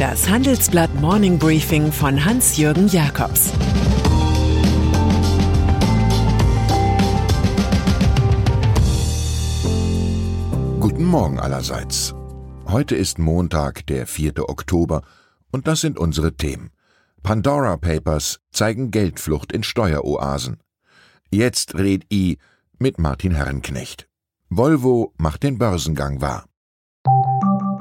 Das Handelsblatt Morning Briefing von Hans-Jürgen Jakobs Guten Morgen allerseits. Heute ist Montag, der 4. Oktober, und das sind unsere Themen. Pandora Papers zeigen Geldflucht in Steueroasen. Jetzt red I mit Martin Herrenknecht. Volvo macht den Börsengang wahr.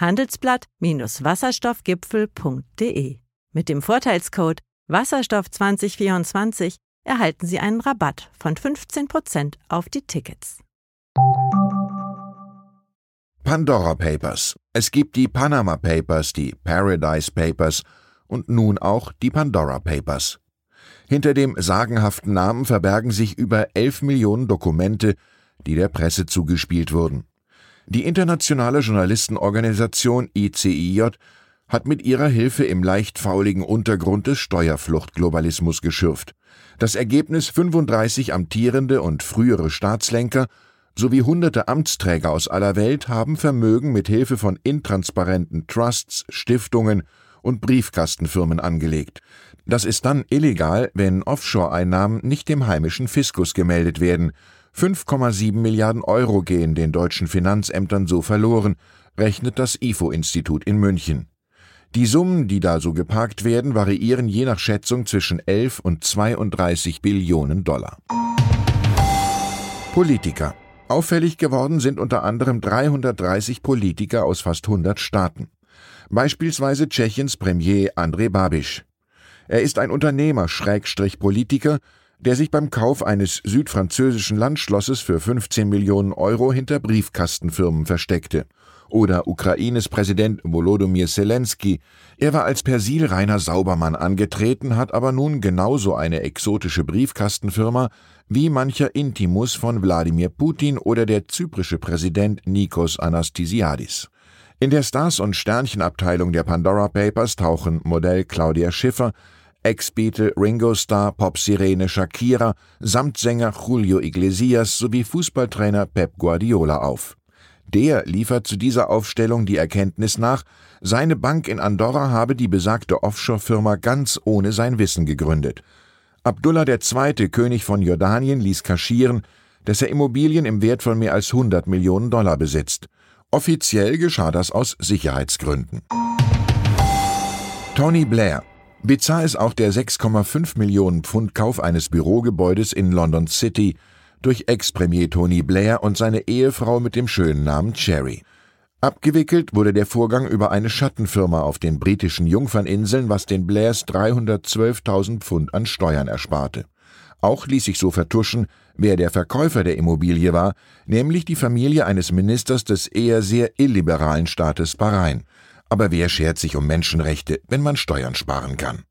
handelsblatt-wasserstoffgipfel.de. Mit dem Vorteilscode Wasserstoff 2024 erhalten Sie einen Rabatt von 15% auf die Tickets. Pandora Papers. Es gibt die Panama Papers, die Paradise Papers und nun auch die Pandora Papers. Hinter dem sagenhaften Namen verbergen sich über 11 Millionen Dokumente, die der Presse zugespielt wurden. Die internationale Journalistenorganisation ICIJ hat mit ihrer Hilfe im leicht fauligen Untergrund des Steuerfluchtglobalismus geschürft. Das Ergebnis 35 amtierende und frühere Staatslenker sowie hunderte Amtsträger aus aller Welt haben Vermögen mit Hilfe von intransparenten Trusts, Stiftungen und Briefkastenfirmen angelegt. Das ist dann illegal, wenn Offshore-Einnahmen nicht dem heimischen Fiskus gemeldet werden, 5,7 Milliarden Euro gehen den deutschen Finanzämtern so verloren, rechnet das IFO-Institut in München. Die Summen, die da so geparkt werden, variieren je nach Schätzung zwischen 11 und 32 Billionen Dollar. Politiker. Auffällig geworden sind unter anderem 330 Politiker aus fast 100 Staaten. Beispielsweise Tschechiens Premier Andrej Babiš. Er ist ein Unternehmer, Schrägstrich Politiker, der sich beim Kauf eines südfranzösischen Landschlosses für 15 Millionen Euro hinter Briefkastenfirmen versteckte. Oder Ukraines Präsident Volodymyr Zelensky. Er war als persilreiner Saubermann angetreten, hat aber nun genauso eine exotische Briefkastenfirma wie mancher Intimus von Wladimir Putin oder der zyprische Präsident Nikos Anastasiadis. In der Stars- und Sternchenabteilung der Pandora Papers tauchen Modell Claudia Schiffer, Ex-Beatle Ringo Starr, Popsirene Shakira, Samtsänger Julio Iglesias sowie Fußballtrainer Pep Guardiola auf. Der liefert zu dieser Aufstellung die Erkenntnis nach, seine Bank in Andorra habe die besagte Offshore-Firma ganz ohne sein Wissen gegründet. Abdullah II., König von Jordanien, ließ kaschieren, dass er Immobilien im Wert von mehr als 100 Millionen Dollar besitzt. Offiziell geschah das aus Sicherheitsgründen. Tony Blair, Bizarr ist auch der 6,5 Millionen Pfund Kauf eines Bürogebäudes in London City durch Ex-Premier Tony Blair und seine Ehefrau mit dem schönen Namen Cherry. Abgewickelt wurde der Vorgang über eine Schattenfirma auf den britischen Jungferninseln, was den Blairs 312.000 Pfund an Steuern ersparte. Auch ließ sich so vertuschen, wer der Verkäufer der Immobilie war, nämlich die Familie eines Ministers des eher sehr illiberalen Staates Bahrain. Aber wer schert sich um Menschenrechte, wenn man Steuern sparen kann?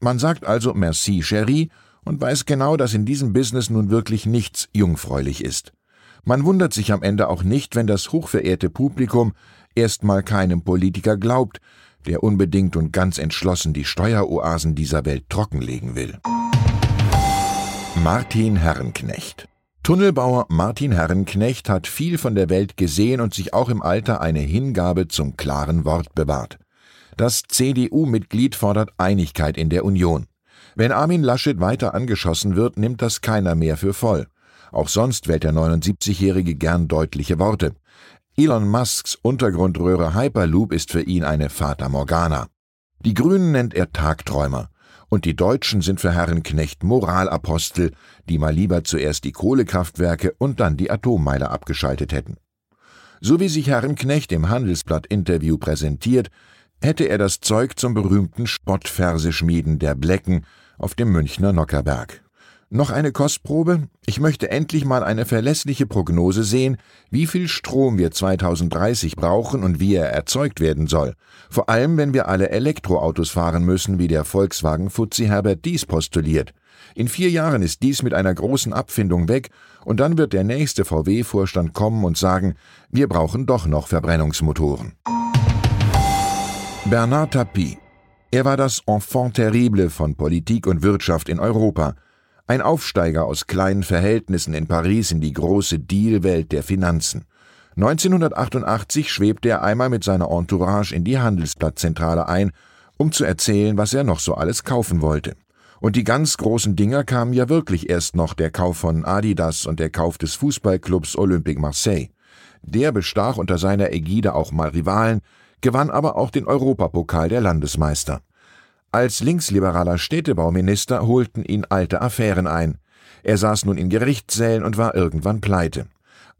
Man sagt also Merci, Cherie, und weiß genau, dass in diesem Business nun wirklich nichts jungfräulich ist. Man wundert sich am Ende auch nicht, wenn das hochverehrte Publikum erstmal keinem Politiker glaubt, der unbedingt und ganz entschlossen die Steueroasen dieser Welt trockenlegen will. Martin Herrenknecht Tunnelbauer Martin Herrenknecht hat viel von der Welt gesehen und sich auch im Alter eine Hingabe zum klaren Wort bewahrt. Das CDU-Mitglied fordert Einigkeit in der Union. Wenn Armin Laschet weiter angeschossen wird, nimmt das keiner mehr für voll. Auch sonst wählt der 79-Jährige gern deutliche Worte. Elon Musks Untergrundröhre Hyperloop ist für ihn eine Fata Morgana. Die Grünen nennt er Tagträumer und die Deutschen sind für Herrenknecht Moralapostel, die mal lieber zuerst die Kohlekraftwerke und dann die Atommeiler abgeschaltet hätten. So wie sich Herrenknecht im Handelsblatt-Interview präsentiert, hätte er das Zeug zum berühmten Spottverseschmieden der Blecken auf dem Münchner Nockerberg. Noch eine Kostprobe? Ich möchte endlich mal eine verlässliche Prognose sehen, wie viel Strom wir 2030 brauchen und wie er erzeugt werden soll. Vor allem, wenn wir alle Elektroautos fahren müssen, wie der Volkswagen Fuzzi Herbert dies postuliert. In vier Jahren ist dies mit einer großen Abfindung weg und dann wird der nächste VW-Vorstand kommen und sagen, wir brauchen doch noch Verbrennungsmotoren. Bernard Tapie. Er war das Enfant terrible von Politik und Wirtschaft in Europa – ein Aufsteiger aus kleinen Verhältnissen in Paris in die große Dealwelt der Finanzen. 1988 schwebte er einmal mit seiner Entourage in die Handelsblattzentrale ein, um zu erzählen, was er noch so alles kaufen wollte. Und die ganz großen Dinger kamen ja wirklich erst noch der Kauf von Adidas und der Kauf des Fußballclubs Olympique Marseille. Der bestach unter seiner Ägide auch mal Rivalen, gewann aber auch den Europapokal der Landesmeister. Als linksliberaler Städtebauminister holten ihn alte Affären ein. Er saß nun in Gerichtssälen und war irgendwann pleite.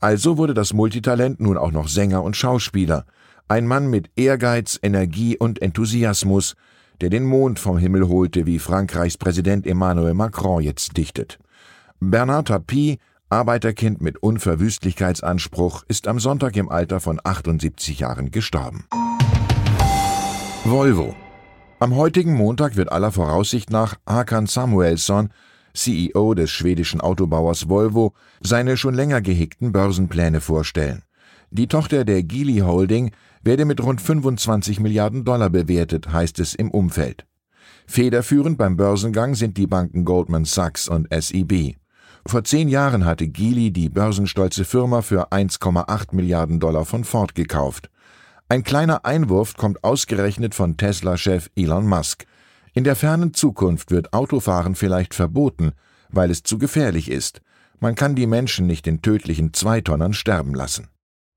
Also wurde das Multitalent nun auch noch Sänger und Schauspieler. Ein Mann mit Ehrgeiz, Energie und Enthusiasmus, der den Mond vom Himmel holte, wie Frankreichs Präsident Emmanuel Macron jetzt dichtet. Bernard Tapie, Arbeiterkind mit Unverwüstlichkeitsanspruch, ist am Sonntag im Alter von 78 Jahren gestorben. Volvo am heutigen Montag wird aller Voraussicht nach Hakan Samuelsson, CEO des schwedischen Autobauers Volvo, seine schon länger gehegten Börsenpläne vorstellen. Die Tochter der Geely Holding werde mit rund 25 Milliarden Dollar bewertet, heißt es im Umfeld. Federführend beim Börsengang sind die Banken Goldman Sachs und SEB. Vor zehn Jahren hatte Geely die börsenstolze Firma für 1,8 Milliarden Dollar von Ford gekauft. Ein kleiner Einwurf kommt ausgerechnet von Tesla-Chef Elon Musk. In der fernen Zukunft wird Autofahren vielleicht verboten, weil es zu gefährlich ist. Man kann die Menschen nicht in tödlichen Zweitonnern sterben lassen.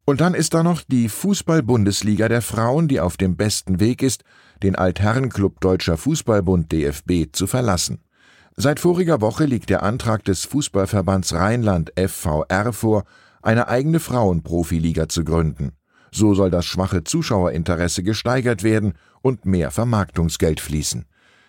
Und dann ist da noch die Fußball-Bundesliga der Frauen, die auf dem besten Weg ist, den Altherrenclub Deutscher Fußballbund DFB zu verlassen. Seit voriger Woche liegt der Antrag des Fußballverbands Rheinland FVR vor, eine eigene Frauenprofiliga zu gründen. So soll das schwache Zuschauerinteresse gesteigert werden und mehr Vermarktungsgeld fließen.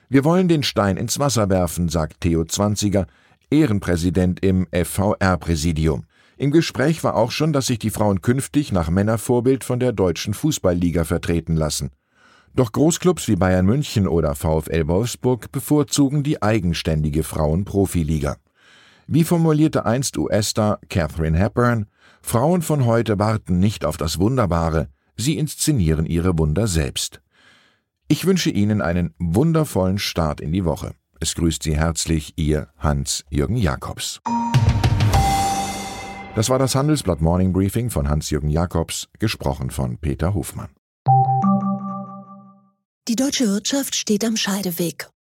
Wir wollen den Stein ins Wasser werfen, sagt Theo Zwanziger, Ehrenpräsident im FVR-Präsidium. Im Gespräch war auch schon, dass sich die Frauen künftig nach Männervorbild von der deutschen Fußballliga vertreten lassen. Doch Großclubs wie Bayern München oder VfL Wolfsburg bevorzugen die eigenständige Frauenprofiliga. Wie formulierte einst US-Star Catherine Hepburn, Frauen von heute warten nicht auf das Wunderbare, sie inszenieren ihre Wunder selbst. Ich wünsche Ihnen einen wundervollen Start in die Woche. Es grüßt Sie herzlich Ihr Hans-Jürgen Jakobs. Das war das Handelsblatt Morning Briefing von Hans-Jürgen Jakobs, gesprochen von Peter Hofmann. Die deutsche Wirtschaft steht am Scheideweg.